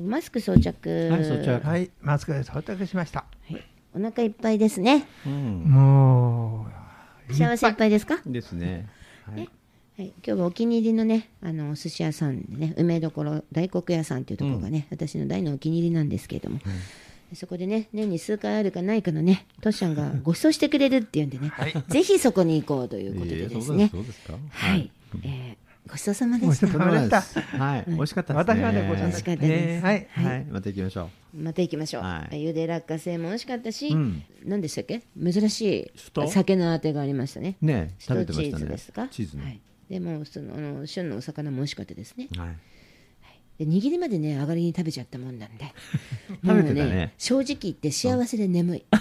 とマスク装着。はい装着はい、マスクで装着しました。はいお腹いっぱいですね。うんもう、幸せいっぱいですか？ですねはいはい、今日はお気に入りのね、あのお寿司屋さんでね、梅どころ大黒屋さんっていうところがね、私の大のお気に入りなんですけれども。そこでね、年に数回あるかないかのね、トシちゃんが ご馳走してくれるっていうんでね、ぜひそこに行こうということでええですね。そうですそうですかはい、えーごちそうさまでした。ごちそう。さまでした。はい。美味しかったですね。私はねごちそうさまでした。はい。はい。また行きましょまた行きましょう。はい。ゆで落花生も美味しかったし、うん。何でしたっけ？珍しい酒のあてがありましたね。うね首食べてましたね都チーズですか？チーズねはい。でもそのあの旬のお魚も美味しかったですね。はい。で握りまでね上がりに食べちゃったもんなんで、食べてたね。正直言って幸せで眠い。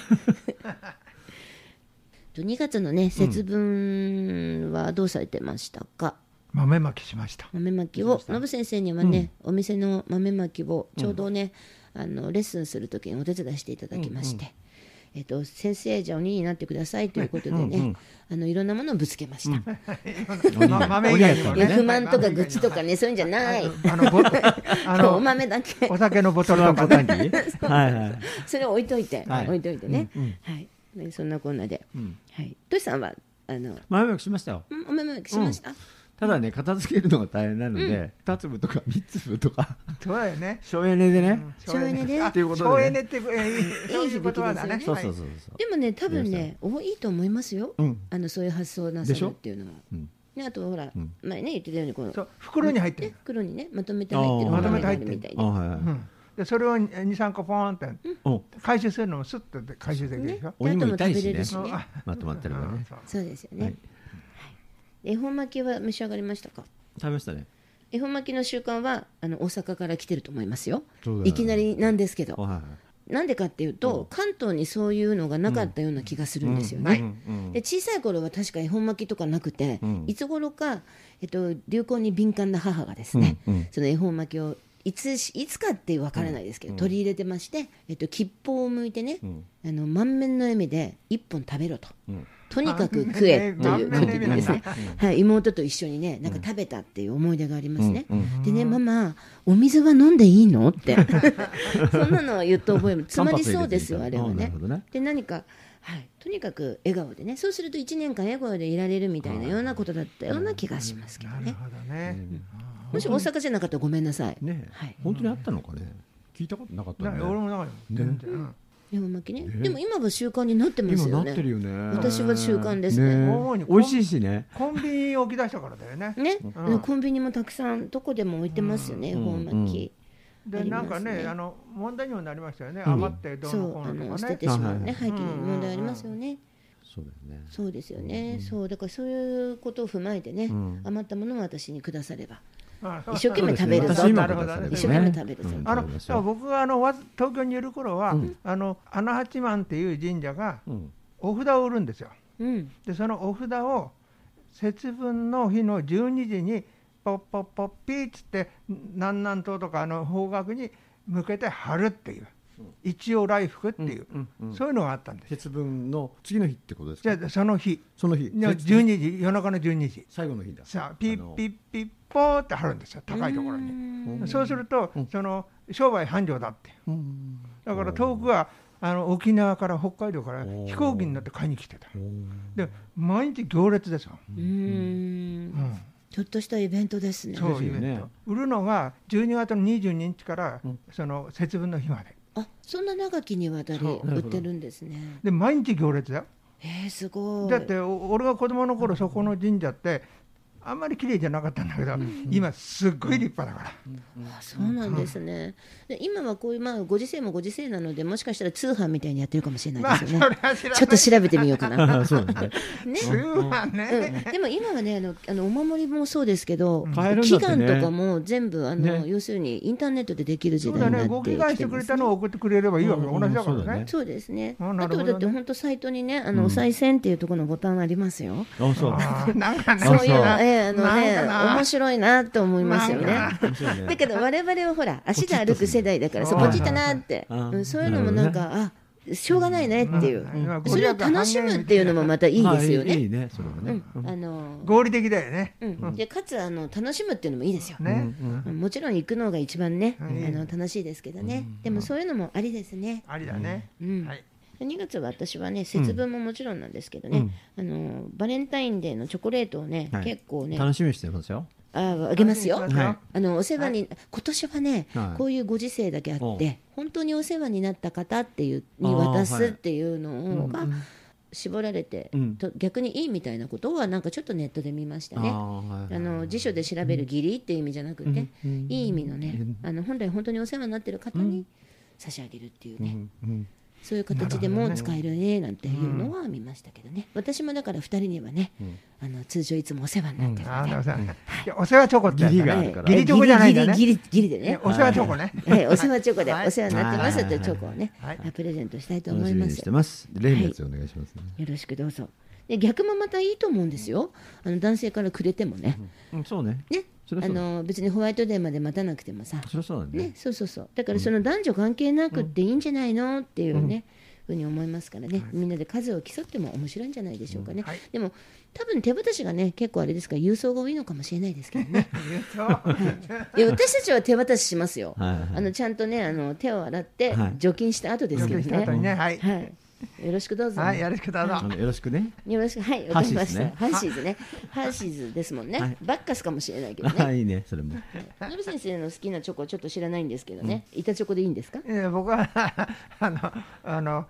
と2月のね節分はどうされてましたか？豆まきしました。豆まきをノブ先生にはね、お店の豆まきをちょうどね、あのレッスンするときにお手伝いしていただきまして、えっと先生じゃあ鬼になってくださいということでね、あのいろんなものをぶつけました。ま豆以外にもいやね。不満とか愚痴とかねそういうんじゃない。あの、ぼあおの、豆だけ。お酒のボトルとかね。短期はいはいそれを置いといて、はい。置いといてね、はい、ねそんなこんなで、はい、トシさんはあの豆まきしましたよ。うんお豆まきしました？ただね片付けるのが大変なので2粒とか3粒とか。そうだよね。省エネでね。省エネで。あっていうこと省エネって、えーそういうだね。そうそうそうでもね多分ねおいいと思いますよ。うん。あのそういう発想なさるっていうのは。うん。ね、あとほら、ん。前ね言ってたようにこの袋に入ってるね。袋にねまとめて入ってるまとめて入ってるるみたいで、あはいはいうん。で、それを2、3個ポーンってお回収するのもスッとで回収できるでしょ？鬼も痛いしね。まとまってればね。そうそうですよね。恵方巻きは召し上がりましたか？食べましたね。恵方巻きの習慣はあの大阪から来てると思いますよ。そうだよ。いきなりなんですけど、はいはいなんでかっていうと、関東にそういうのがなかったような気がするんですよね。で小さい頃は確か恵方巻きとかなくて、うん。いつ頃か、えっと、流行に敏感な母がですね、うん。うん。その恵方巻きをいつしいつかって分からないですけど、取り入れてまして、えっと、吉報を向いてね、ん。あの満面の笑みで一本食べろと。うんとにかく食えということでですね。はい、妹と一緒にねなんか食べたっていう思い出がありますね、でねママお水は飲んでいいのって。そんなのを言って覚えるつまりそうですよ あれはね。ほどね。で何か、はい、とにかく笑顔でねそうすると1年間笑顔でいられるみたいなようなことだったような気がしますけどね。なるほどね。もし大阪じゃなかったらごめんなさい、ねはい、本当にあったのかね。聞いたことなかったなね俺もなんか全然。うん恵方巻きね、でも今は習慣になってます今よね。なってるよね。私は習慣ですね。主に美味しいしね。コンビニ置き出したからだよね。ね、うん。コンビニもたくさんどこでも置いてますよね、恵方巻き、でありますね。なんかね、あの問題にもなりましたよね。余ってどうのこそうのとかね。の捨てて。しまうね、廃棄に問題ありますよね、そうだよね。そうですよね、そうだからそういうことを踏まえてね、ん。余ったものを私にくだされば。あ一生懸命食べるぞ。ね。なるほどね。一生懸命食べるぞ、うんあの僕があの東京にいる頃は、うん。あの穴八幡っていう神社がうん。お札を売るんですよ。うん。でそのお札を節分の日の12時にポッポッポッピーっつって南南東とかあの方角に向けて貼るっていう、一応来福っていう、うんうんそういうのがあったんです。よ。節分の次の日ってことですか？じゃあその日。その日。の節12時夜中の12時。最後の日だ。さあピッピッピッポーって貼るんですよ高いところに。うん。そうすると、その商売繁盛だって。うん。だから遠くはあの沖縄から北海道から飛行機に乗って買いに来てた。で毎日行列ですよ、うん。ん、ちょっとしたイベントですね。そうねベント。売るのが12月の22日から、うん。その節分の日まであそんな長きにわたり売ってるんですね。で毎日行列だよ。えー、すごい。だってお俺が子供の頃そこの神社ってあんまり綺麗じゃなかったんだけど、今すっごい立派だから、あそうなんですね、で今はこういう、まあ、ご時世もご時世なのでもしかしたら通販みたいにやってるかもしれないですよね、れは知らない。ちょっと調べてみようかな。あ そうですね。ね 通販ね、うん、でも今はねあのあのお守りもそうですけど、祈願とかも全部あの、ね。要するにインターネットでできる時代になってきご祈願してくれたのを送ってくれればいいわけ、うん。同じだからそうだね。ねそうですね。あとだって本当サイトにねあの、お賽銭っていうところのボタンありますよ。あそう。なんかね。そういうええあのね面白いなと思いますよね。だけど我々はほら足で歩く世代だからそこっち行ったなって、あうんそういうのもなんかあしょうがないねっていう、うん。それを楽しむっていうのもまたいいですよね。まあいいいいねそれはね。うん、あの合理的だよね。うん、でかつあの楽しむっていうのもいいですよ。ね、もちろん行くのが一番ね、はいあの楽しいですけどね、でもそういうのもありですね。ありだね。うん。はい。2月は私はね節分ももちろんなんですけどね、あのバレンタインデーのチョコレートをね、はい。結構ね楽しみにしてますよ。ああげますよ。楽しみにしてますよ。あのお世話に、今年はね、はい。こういうご時世だけあおって本当にお世話になった方っていうに渡すはいっていうのが絞られて、うん。と逆にいいみたいなことはなんかちょっとネットで見ましたね。あーはいあの辞書で調べる義理っていう意味じゃなくて、いい意味のね、あの本来本当にお世話になってる方に差し上げるっていうね、うんそういう形でも使えるねなんていうのは見ましたけどね、私もだから2人にはね、あの通常いつもお世話になってる。あので、ーお世話い。やお世話チョコってやつだね義理があるから義理チョコじゃないんだね。ギリギリギリでね。ね。お世話チョコね。はい、お世話チョコではい。お世話になってますというはいチョコをね、はい。プレゼントしたいと楽思います。しみにしてます。例のやつお願いしますね。よろしくどうぞ。で逆もまたいいと思うんですよ。あの男性からくれてもね。うん。そうね。ね、あの別にホワイトデーまで待たなくてもさ、そそうだね。ね、そうそうそう。だからその男女関係なくっていいんじゃないのっていうね。ふうに思いますからね、みんなで数を競っても面白いんじゃないでしょうかね、はい。でも多分手渡しがね結構あれですから郵送が多いのかもしれないですけどね。言う。とい。や私たちは手渡ししますよ、はいはいあのちゃんとねあの手を洗ってはい。除菌した後ですけどね、はい。はい、よろしくどうぞ、はいよろしくどうぞ。あのよろしくね。よろしく。はいわかりました。ハーシーズね。ハーシーズね。ハーシーズですもんね、はい。バッカスかもしれないけどね。あいいねそれも。ノブ先生の好きなチョコちょっと知らないんですけどね、板チョコでいいんですか？いや僕は あのあのうん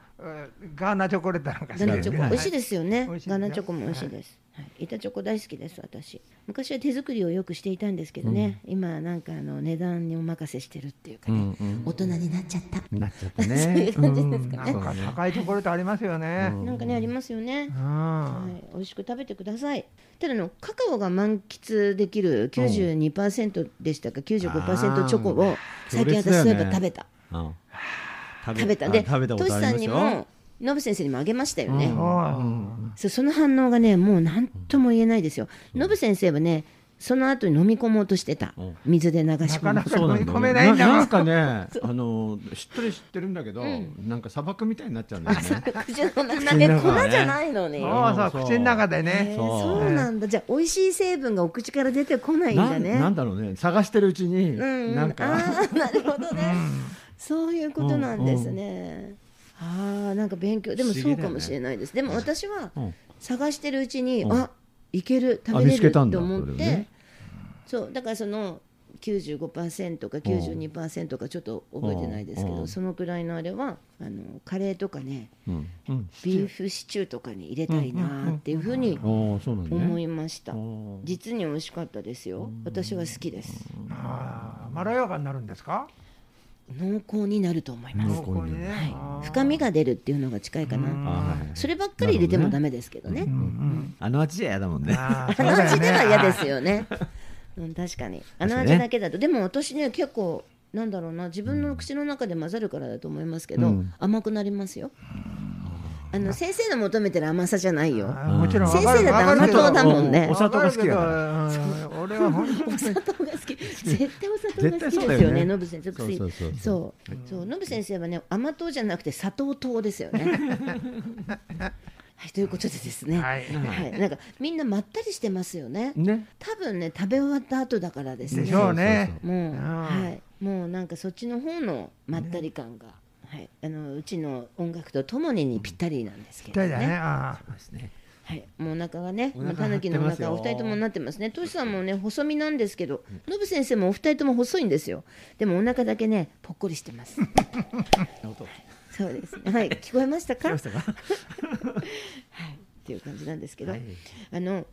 ガーナチョコレートなんかガナチョコ、はい。美味しいですよね。美味しいガナチョコも美味しいです、はい、板チョコ大好きです私。昔は手作りをよくしていたんですけどね、今はなんかあの値段にお任せしてるっていうかね、大人になっちゃった、なっちゃった そういねう感じですかね、なんか高いチョコレートありますよね。なんかねありますよね、うん。はい、美味しく食べてください。ただのカカオが満喫できる92%でしたか？95%チョコを最近私そういえば食べた、うん食べた。であ食べたこトシさんにもノブ先生にもあげましたよね、うん。そうその反応がねもう何とも言えないですよ。ノブ先生はねその後に飲み込もうとしてた。うん。水で流し込む。なか飲み込めないんだ。なんかねあのしっとり知ってるんだけどなんか砂漠みたいになっちゃうんだよね。口の中口で。粉じゃないのに、そうそうそう口の中でえねーそう。そうなんだ。じゃあ美味しい成分がお口から出てこないんだね。なんなんだろうね。探してるうちになんか。ああなるほどね、そういうことなんですね、ああなんか勉強。でもそうかもしれないです、でも私はうん。探してるうちに、うん。あいける食あべれると見つけたんだ思って、ね。そうだからその95%か92%かちょっと覚えてないですけど、うん。そのくらいのあれはあのカレーとかねうん。うん。ビーフシチューとかに入れたいなっていうふうに思ね。いました、うん。実に美味しかったですよ。私は好きです。あーまろやかになるんですか？濃厚になると思います。濃厚ににね。はい。深みが出るっていうのが近いかな、そればっかり入れてもダメですけどね、うんうんあの味じゃ嫌だもんね。あの味では嫌ですよね、うん、確かに。あの味だけだと、でも私ね結構なんだろうな。自分の口の中で混ざるからだと思いますけど、うん。甘くなりますよあの先生の求めてる甘さじゃないよ。もちろん先生だって甘党だもんね。お砂糖が好きだ俺は本当おに砂糖が好き。絶対お砂糖が好きですよねノブ先生。そうそうそうノブ先生はね甘党じゃなくて砂糖糖ですよね。はいということでですね。はい。はい、なんかみんなまったりしてますよね。ね。多分ね食べ終わった後だからですね。でしょうね。もう、うんはい、もうなんかそっちの方のまったり感が、はい、あのうちの音楽とともににぴったりなんですけどね。ね。あそうですね。はい、もうお腹がね、たぬきのお腹お二人ともなってますね。トシさんもね細身なんですけど、ノブ先生もお二人とも細いんですよ。でもお腹だけねぽっこりしてます。そうですね。はい、聞こえましたか？聞こえましたか？はい、っていう感じなんですけど、はい。あの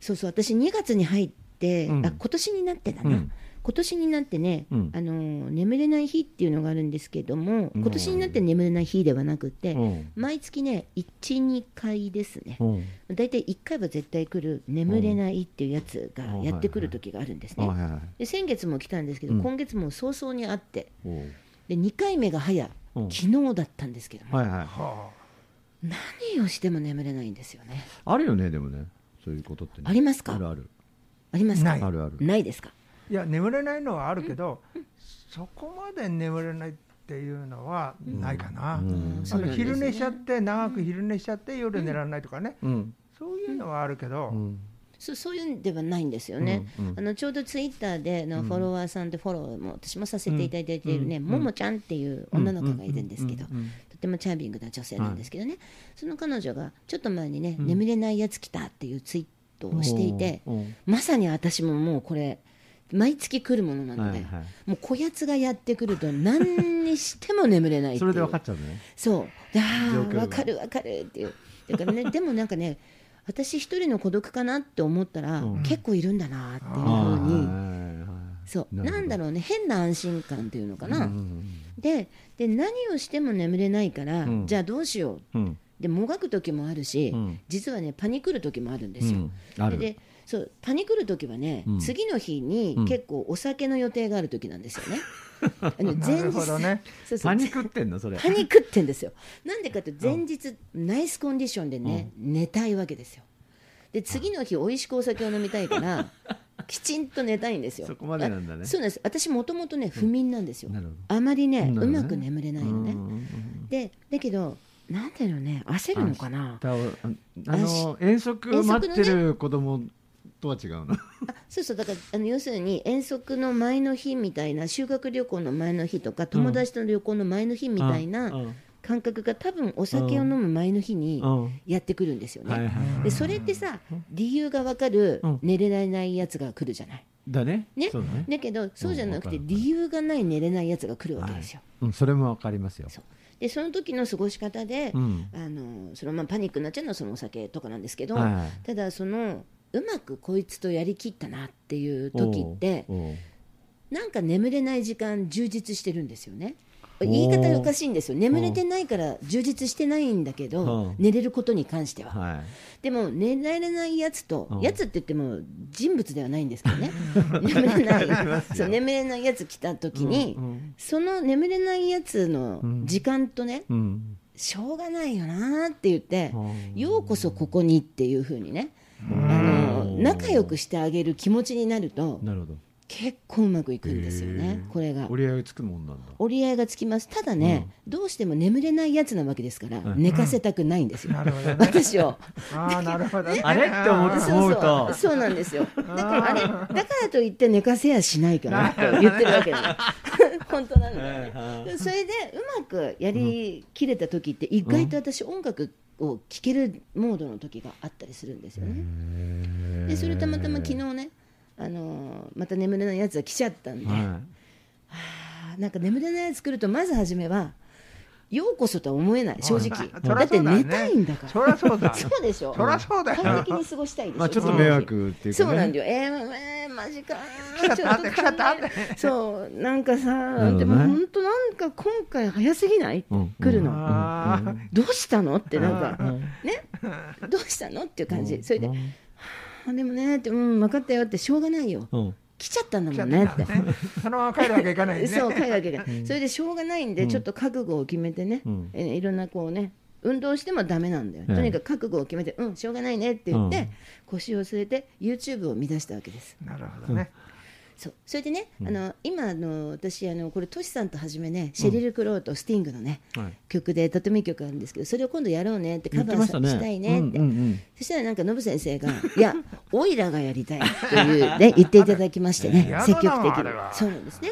そうそう私2月に入って、うん。あ今年になってだな、うん今年になってね、うん。あの眠れない日っていうのがあるんですけども、うん。今年になって眠れない日ではなくて、うん。毎月ね12回ですね、うん。だいたい1回は絶対来る眠れないっていうやつがうん。やってくる時があるんですね、はいはいはい。で先月も来たんですけど、うん。今月も早々にあっておう。で2回目が早うん。昨日だったんですけども、はいはい何をしても眠れないんですよね。あるよねでもね。そういうことってね。ありますか？あるある。ありますか？ない。あるある。ないですか？あいや眠れないのはあるけどそこまで眠れないっていうのはないかな、うん。あの昼寝しちゃって長く昼寝しちゃって夜寝られないとかね、うん。そういうのはあるけど、うん。そうそういうんではないんですよね、うん。うん。あのちょうどツイッターでのフォロワーさんでフォローも私もさせていただいているね、うん。ももちゃんっていう女の子がいるんですけど、うん。うん。とてもチャーミングな女性なんですけどね、その彼女がちょっと前にね、眠れないやつ来たっていうツイートをしていて、まさに私ももうこれ毎月来るものなので、はいはい。もうこやつがやってくると何にしても眠れないそれで分かっちゃうのね。そう。でああ分かる分かるっていう。だからね でもなんかね私一人の孤独かなって思ったら、うん。結構いるんだなっていうふうに、そう。なんだろうね変な安心感っていうのかな、うんでで何をしても眠れないから、うん。じゃあどうしよう。うん。でもがく時もあるし、うん。実はねパニクる時もあるんですよ、でそうパニクる時はね、うん次の日にうん結構お酒の予定がある時なんですよね。あのなるほどねそうそうパニクってんのそれパニクってんですよ。なんでかって前日、ナイスコンディションでね、寝たいわけですよ。で次の日美味しくお酒を飲みたいから きちんと寝たいんですよ。そこまでなんだねあそうなんです。私もともとね不眠なんですよ。あまりねねうまく眠れないのね。うんうんうんでだけどなんていうのね焦るのかな。だああの遠足待ってる子供とは違うのあそうそうだからあの要するに遠足の前の日みたいな修学旅行の前の日とか友達との旅行の前の日みたいなうん感覚が多分お酒を飲む前の日にうん。やってくるんですよね。はいはいでそれってさ理由が分かるうん。寝れないやつが来るじゃない？だね。ね？だね。だけどそうじゃなくて理由がない寝れないやつが来るわけですよ。うんそれもわかりますよ。でその時の過ごし方で、うん。あのそのまあパニックになっちゃうのはそのお酒とかなんですけど、はいはい。ただそのうまくこいつとやりきったなっていう時ってなんか眠れない時間充実してるんですよね。言い方がおかしいんですよ。眠れてないから充実してないんだけど、うん。寝れることに関しては、はい。でも寝られないやつと、うん。やつって言っても人物ではないんですけどね。眠れない。そう眠れないやつ来た時に、うんその眠れないやつのうん。時間とね、うん。しょうがないよなって言って、うん。ようこそここにっていうふうにね、あの仲良くしてあげる気持ちになるとなるほど。結構うまくいくんですよねこれが。折り合いがつくもんなんだ。折り合いがつきます。ただね、どうしても眠れないやつなわけですから、うん。寝かせたくないんですよ、なるほどね。私を。ああなるほどね。あれって思うとそう。そうなんですよ。だからあれだからといって寝かせやしないからと言ってるわけなの 本当なんだよねそれでうまくやりきれた時って意外と私音楽を聴けるモードの時があったりするんですよね。でそれたまたま昨日ねあのーまた眠れないやつが来ちゃったんで、はあーなんか眠れないやつ来るとまず初めはようこそとは思えない正直。そだって寝たいんだから。そりゃそうだそうでしょ。そりゃそうだよ快適に過ごしたいでしょ、いまあちょっと迷惑っていうかね。そうなんだよ。えー、えー、マジか。来 ちょっとそうなんかさ、でも本当なんか今回早すぎない、うん。来るの、どうしたの？ってなんか、うん。ね？どうしたの？っていう感じ、それで、でもねってうん分かったよってしょうがないよ。うん。来ちゃったんだもんねって。そのまま帰るわけいかないね。そう帰るわけが、それでしょうがないんで、うん。ちょっと覚悟を決めてね、うん。えーいろんなこうね運動してもダメなんだよ、ええ。とにかく覚悟を決めてうんしょうがないねって言って、うん。腰を据えて YouTube を見出したわけです。なるほどねそうそれでね、あの今あの私あのこれトシさんとはじめねシェリル・クローとスティングのね、はい。曲でとてもいい曲あるんですけどそれを今度やろうねってカバーしたね。したいねって、うんうんうん。そしたらなんかノブ先生が「いやオイラがやりたい」という、ね、言っていただきましてね積極的に。そうなんですね。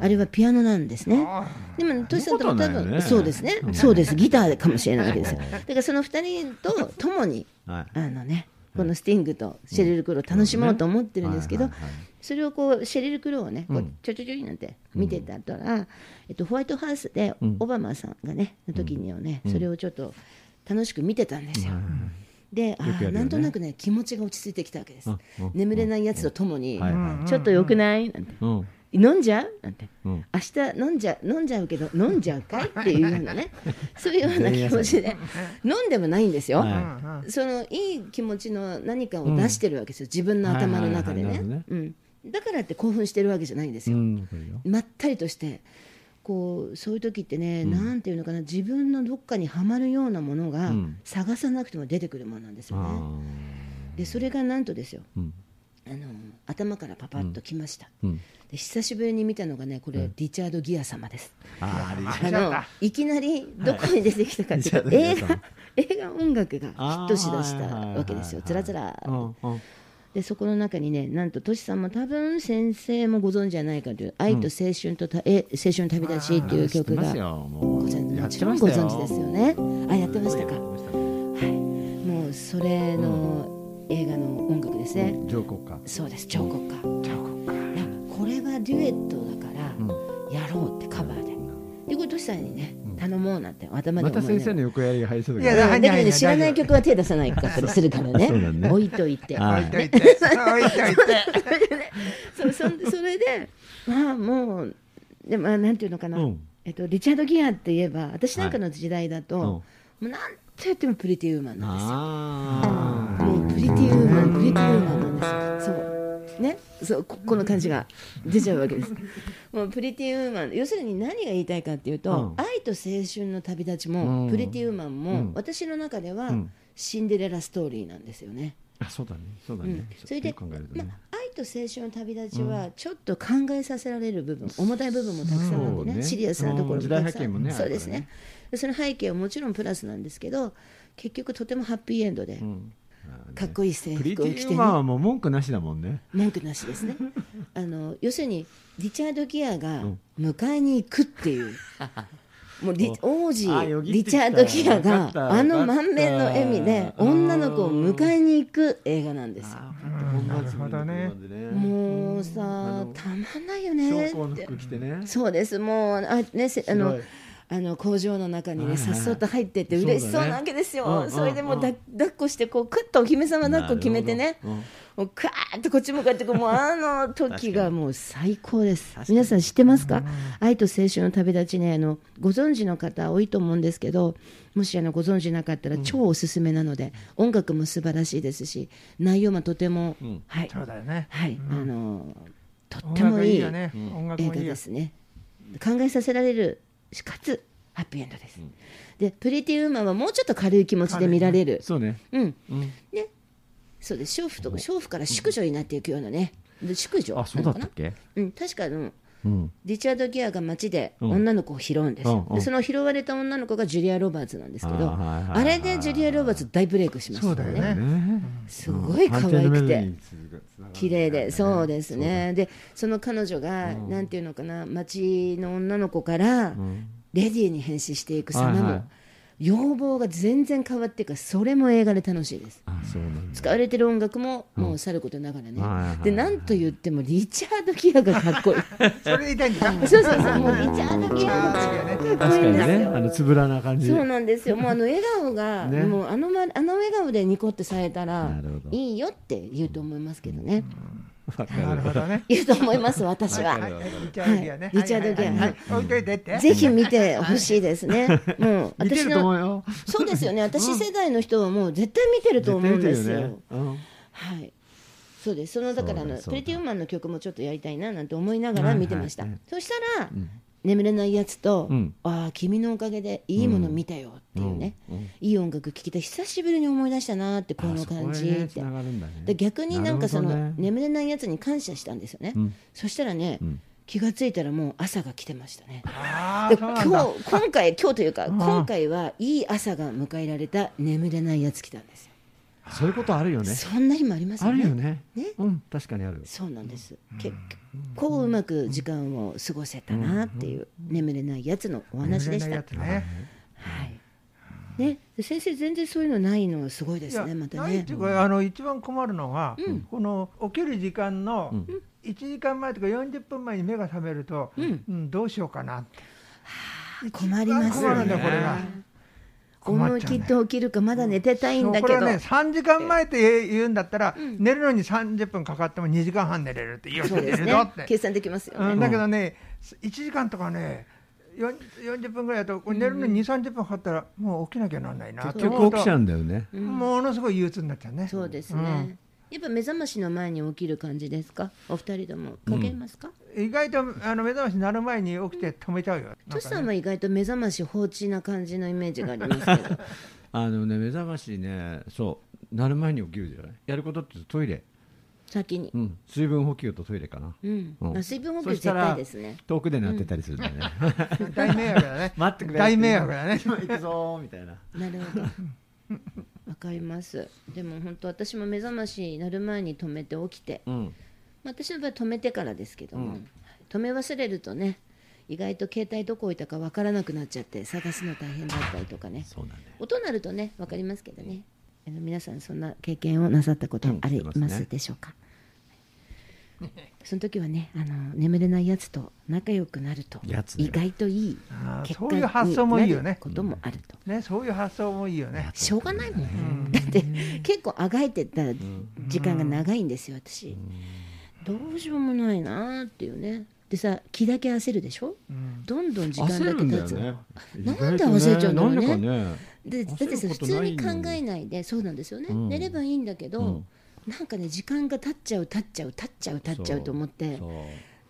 あれはピアノなんですね。あでもトシさんとも多分、ね。そうですね、そうです。ギターかもしれないわけですよ。だからその2人と共にはい。あのねこのスティングとシェリル・クローを楽しもうと思ってるんですけど、はい。はい。はいそれをこうシェリル・クローをね、こううんちょちょちょいなんて見てたら、えっと、ホワイトハウスでうん。オバマさんがね、の時にはね、うん。それをちょっと楽しく見てたんですよ。で、あなんとなくね気持ちが落ち着いてきたわけです。眠れないやつとともに、はいはいちょっとよくない？なんて、うん。飲んじゃう？なんて。うん。明日飲んじゃ飲んじゃうけど飲んじゃうかい？っていうようなね。そういうような気持ちで。飲んでもないんですよ、はい。そのいい気持ちの何かを出してるわけですよ、自分の頭の中でね。はいはいはいなるうんだからって興奮してるわけじゃないんですよ、うんまったりとしてこうそういう時ってね、うん。なんていうのかな自分のどっかにはまるようなものが、うん。探さなくても出てくるものなんですよね。あでそれがなんとですよ。ーうん。あの頭からパパッときました、うん。で久しぶりに見たのがねこれ、リチャード・ギア様です。あのいきなりどこに出てきたかっていうと、リチャ映画映画音楽がヒットしだしたわけですよ。つらつら。うんうんでそこの中にねなんとトシさんも多分先生もご存知じゃないかという「愛と青春とた、え青春の旅立ち」っていう曲がご存やっもちろんてましたよ。ご存知ですよね。あやってましたか。はい。もうそれの映画の音楽ですね、上国かそうです彫刻家彫刻これはデュエットだからうん。やろうってカバーで。でこれトシさんにね頼もうなんて頭でまた思いながら先生の横やりが入りそうだいやけどだけどね入んない知らない曲は手出さないかったりするからね。そうだね置いといて。あ置いといて。置いといてそうそんそれで。まあもうで。もまあなんていうのかな、うんえっと、リチャード・ギアって言えば私なんかの時代だと、はいうんもうなんて言ってもプリティウーマンなんで。すよプリティウーマン、プリティウーマンなんで。すよ。そう。ね、そうここの感じが出ちゃうわけです。もうプリティウーマン、要するに何が言いたいかっていうと、うん。愛と青春の旅立ちも、うん。プリティウーマンも、うん。私の中では、うん。シンデレラストーリーなんですよね。あそうだね。そうだね。うん、それで、よく考えるとまねあ、愛と青春の旅立ちはちょっと考えさせられる部分、重たい部分もたくさんあってね、ね。シリアスなところも時たくさんそうですね。その背景はもちろんプラスなんですけど、結局とてもハッピーエンドで、うんかっこいい制服を着てねィウーマンはもう文句なしだもんね。文句なしですね。あの要するにリチャード・ギアがうん。迎えに行くっていう、もうリ王子リチャード・ギアがあの満面の笑みでうん。女の子を迎えに行く映画なんです。よなるほどね。もうさのたまんないよねって。てね。そうです。もうあ、ね、せあの白いあの工場の中にねさっそうと入ってって嬉しそうなわけですよ、それでもうだうん抱っこしてこうクッとお姫様抱っこ決めてね、もうカーッとこっち向かってこうもうあの時がもう最高です。皆さん知ってますか？愛と青春の旅立ちねあのご存知の方多いと思うんですけどもしあのご存知なかったら超おすすめなので、音楽も素晴らしいですし内容もとても、うん。はい。そうだよね。はい、あのとっ音てもいい映画ですね。考えさせられるしかつハッピーエンドです、でプリティウーマンはもうちょっと軽い気持ちで見られる、そうね。うん。うん。ね。そうです。娼婦とか娼婦から淑女になっていくようなね。で淑女あそうだったっけ？うん、確かあのうんリチャード・ギアが街でうん。女の子を拾うんです。よ、でその拾われた女の子がジュリア・ロバーツなんですけどあれでジュリア・ロバーツ大ブレイクしますそうだよね。ねすごい可愛くて。綺麗で、そうでですね、でその彼女が、なんていうのかな、町の女の子から、レディーに変身していく様も、要望が全然変わっていくから、それも映画で楽しいです。使われてる音楽も、もうさることながらね、でなんと言っても、リチャード・ギアがかっこいい、それ言いたいんだ。そうそうそう、もうリチャード・ギアがかっこいい確かにんですよ。ねあのつぶらな感じ。そうなんですよ、もうあの笑顔が、ね。もうあのまあの笑顔でニコってされたらいいよって言うと思いますけどね、なるほどね。言うと思います、私は。はい。はい。リチャードギアねはいリチャードギアはい。はい。はい。置い。とい。てってぜひ見てほしいですね。もう私のそうですよね。私世代の人はもう絶対見てると思うんですよ。はい。そうです。そのだからあのプリティウーマンの曲もちょっとやりたいななんて思いながら見てました。そしたら、眠れないやつと、うん。ああ君のおかげでいいもの見たよっていうね、うんうん。いい音楽聴きたい久しぶりに思い出したなってこの感じ。って。ね繋がるんだね。で逆になんかその、ね眠れないやつに感謝したんですよね。うん。そしたらね、ん。気がついたらもう朝が来てましたね。あで今日今回今日というかん。今回はいい朝が迎えられた眠れないやつ来たんですよ。そういうことあるよね。そんな日もありますあよね。るよね。ね。うん確かにある。そうなんです。結構うまく時間を過ごせたなっていう眠れないやつのお話でした。ね。はい。ね、で先生全然そういうのないのはすごいですねまたね。って。いうかあの一番困るのが、うん。この起きる時間のうん。1時間前とか40分前に目が覚めると、うん。うんどうしようかなって。困りますよね。困るんだこれが。困思い切っちゃうねって起きるかまだ寝てたいんだけど。そうこれはね3時間前って言うんだったら、寝るのに30分かかっても2時間半寝れるってよく寝そうですねるぞって、。計算できますよね。うんだけどね1時間とかねよん40分ぐらいだとこれ寝るのに2 3 0分かかったらもう起きなきゃなんないな結局起きちゃうんだよねものすごい憂鬱になっちゃうねそうですね。やっぱ目覚ましの前に起きる感じですか？お二人とも。かけますか？意外とあの目覚ましになる前に起きて止めちゃうよ、トシさんは意外と目覚まし放置な感じのイメージがありますけど。あのね目覚ましねそう。なる前に起きるじゃない？やることってトイレ。先に。う、ん、水分補給とトイレかな。うん。うん。あ水分補給絶対ですね。遠くで鳴ってたりするんだよね、大迷惑だね。待ってくれ。大迷惑だね。今行くぞーみたいな。なるほどわかります。でも本当私も目覚まし鳴る前に止めて起きて、うん。まあ私の場合止めてからですけども、うん。止め忘れるとね意外と携帯どこ置いたかわからなくなっちゃって探すの大変だったりとかね。そうなんだよ音鳴るとね分かりますけどね。あの皆さんそんな経験をなさったことありまますでしょうか、その時はねあの眠れないやつと仲良くなるとやつね。意外といい結そういう果発想もいいよね。になることもあると、ねそういう発想もいいよね。しょうがないもん、うん。だって結構あがいてた時間が長いんですよ私、どうしようもないなっていうね。でさ気だけ焦るでしょ？うん。どんどん時間だけ経つ、よね。なんで焦っちゃうんだろうね。でかね。でだってさ普通に考えないでそうなんですよね、うん。寝ればいいんだけど、うんなんかね時間が経っちゃう経っちゃう経っちゃう経っちゃうと思って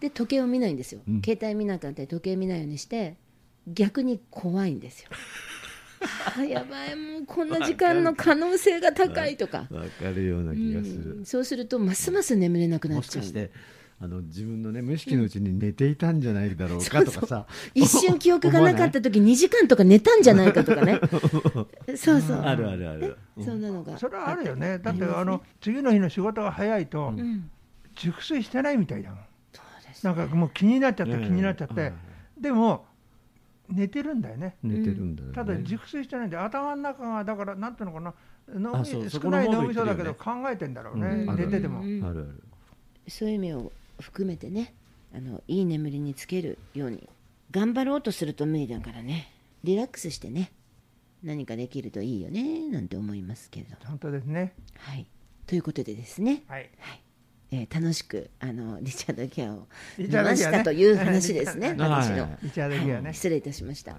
で時計を見ないんですよ、うん。携帯見なかったり時計見ないようにして逆に怖いんですよ。あーやばいもうこんな時間の可能性が高いとか、わかるような気がする。うん、そうするとますます眠れなくなっちゃう。もしかしてあの自分のね無意識のうちに寝ていたんじゃないだろうかとかさ。一瞬記憶がなかった時 2時間とか寝たんじゃないかとかね。そうそう。あるあるある。そんなのが。それはあるよね。だってあの次の日の仕事が早いとうん。熟睡してないみたいだもん。そうですなんかもう気になっちゃってええ気になっちゃって。はいでも寝てるんだよね。寝てるんだよね。ただ熟睡してないんで頭の中がだからなんていうのかな。脳み少ない脳みそだけど考えてんだろうね、うん。寝てても、うん。あるある。そういう意味を含めてねあのいい眠りにつけるように頑張ろうとすると無理だからね。リラックスしてね何かできるといいよねなんて思いますけれど本当ですね。はい。ということでですね、はい。はい。えー楽しくあの リチャード・ギアをリ見ましたという話ですね。私の、はい。リチャードギアね。はい。失礼いたしました。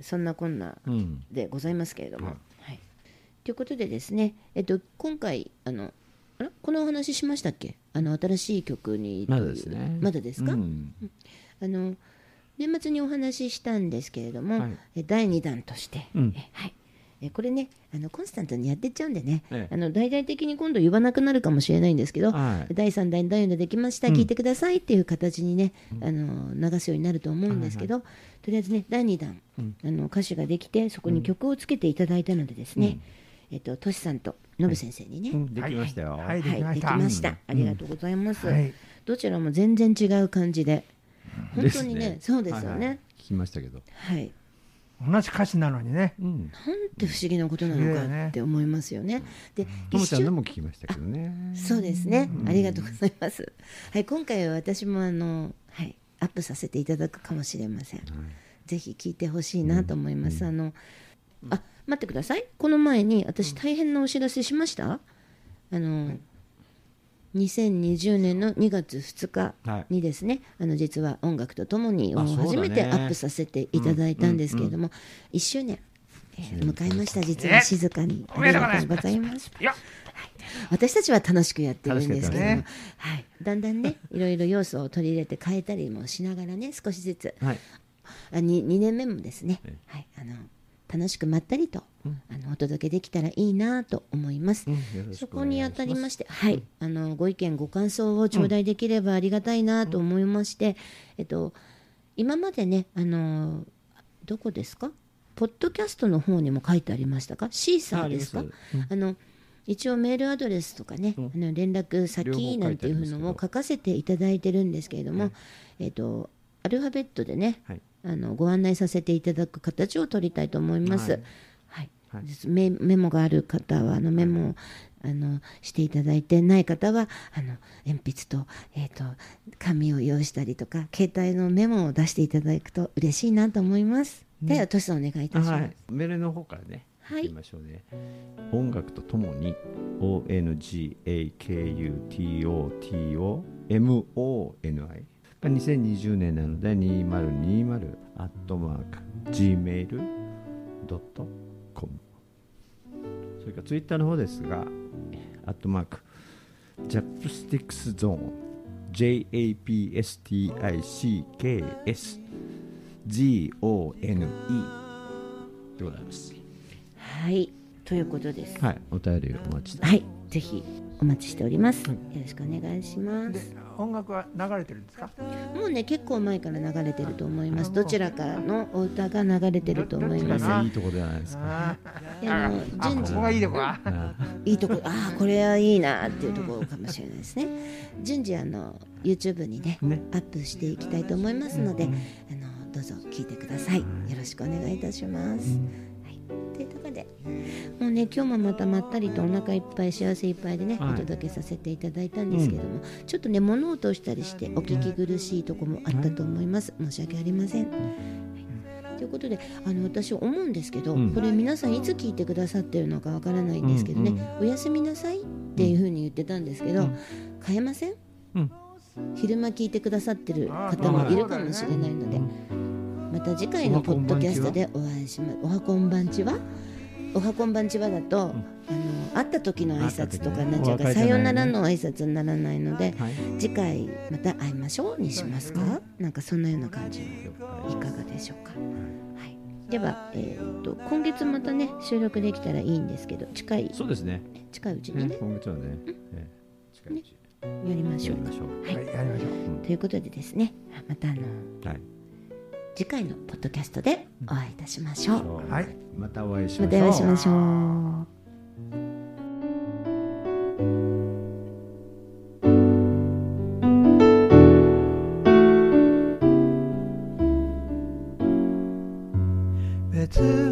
そんなこんなうん。でございますけれども。ははいい。ということでですね、えっと、今回あのあらこのお話ししましたっけ？あの新しい曲にまだですね。まだですか、うん。あの年末にお話ししたんですけれども、はい。え第2弾として、うん。えはい。えこれねあのコンスタントにやってっちゃうんでね、ええ。あの大々的に今度言わなくなるかもしれないんですけど、はい。第3弾第4弾できました、うん聞いてくださいっていう形にね、あの流すようになると思うんですけど、とりあえずね第2弾、うん。あの歌詞ができてそこに曲をつけていただいたのでですね、えっととしさんとのぶ先生にね、うんできましたよ。はい。はい、できました。ました。ありがとうございます。はい。どちらも全然違う感じで、本当にね、ですそうですよはいはい。ね。聞きましたけど。はい、同じ歌詞なのにね。うん。なんて不思議なことなのかって思いますよね。で、ともちゃんの瞬も聞きましたけどね。そうですね。ありがとうございます。はい、今回は私もあの、はい、アップさせていただくかもしれません。ぜひ聞いてほしいなと思います。あの、あ、待ってください。この前に私大変なお知らせしました？あの。2020年の2月2日にですね、あの実は音楽とともにを初めてアップさせていただいたんですけれども、1周年、えー迎えました実は静かに。ありがとうございます。いや。私たちは楽しくやってるんですけども、ね。はい、だんだんね いろいろ要素を取り入れて変えたりもしながらね少しずつ。はい。あ 2, 2年目もですね。え、はい、あの楽しくまったりと、あのお届けできたらいいなと思います。うん。そこにあたりまして、はい、あのご意見ご感想を頂戴できればありがたいなと思いまして、えっと今までねあのどこですか？ポッドキャストの方にも書いてありましたか？シーサーですか？あの一応メールアドレスとかね、うん。あの連絡両先なんていうのを書かせていただいてるんですけれども、えっとアルファベットでね、はいあのご案内させていただく形を取りたいと思います。ははい。い、はいメメモがある方はあのメモをあのしていただいてない方はあの鉛筆と,、えー、と紙を用意したりとか携帯のメモを出していただくと嬉しいなと思います。ではトシさんお願いいたします。はい、メールの方からね、はい。行きましょうね。音楽とともに ONGAKUTOTOMONI が2020年なので2020アットマーク Gmail.com それからツイッターの方ですがアットマークジャップスティックスゾーン JAPSTICKS GONE でございます。はいということです。はい、お便りお待ちはい、ぜひお待ちしております、よろしくお願いしまです音楽は流れてるんですか？もうね結構前から流れてると思います。どちらかのお歌が流れてると思います。いいとこじゃないですか。あであのあ順次。ここがいいとこ？はいいとこ。ああこれはいいなっていうところかもしれないですね。順次あの YouTube にねね。アップしていきたいと思いますので、あのどうぞ聞いてください。よろしくお願いいたします。はい、というところで、もうね今日もまたまったりとお腹いっぱい幸せいっぱいでね、はい。お届けさせていただいたんですけども、ちょっとね物音をしたりしてお聞き苦しいところもあったと思います。申し訳ありません。はい、ということであの私思うんですけど、うん。これ皆さんいつ聞いてくださってるのかわからないんですけどね、うんおやすみなさいっていうふうに言ってたんですけど、うん。変えません？うん。昼間聞いてくださってる方もいるかもしれないので、また次回のポッドキャストでお会いします。おはこんばんちは？おはこんばんちはだと、あの会った時の挨拶とかになっちゃうから、さよならの挨拶にならないの。で、はい。次回また会いましょうにしますか、なんかそんなような感じ。はいかがでしょうか、はい、では、えー、と今月またね収録できたらいいんですけど近いそうですね。近いうちにね。今月はねええ近いうちやりましょうやりましょう。はい。やりましょう。ということでですね。またあのはい次回のポッドキャストでお会いいたしましょう、はい。またお会いしまたましょう。お会いしましょう。別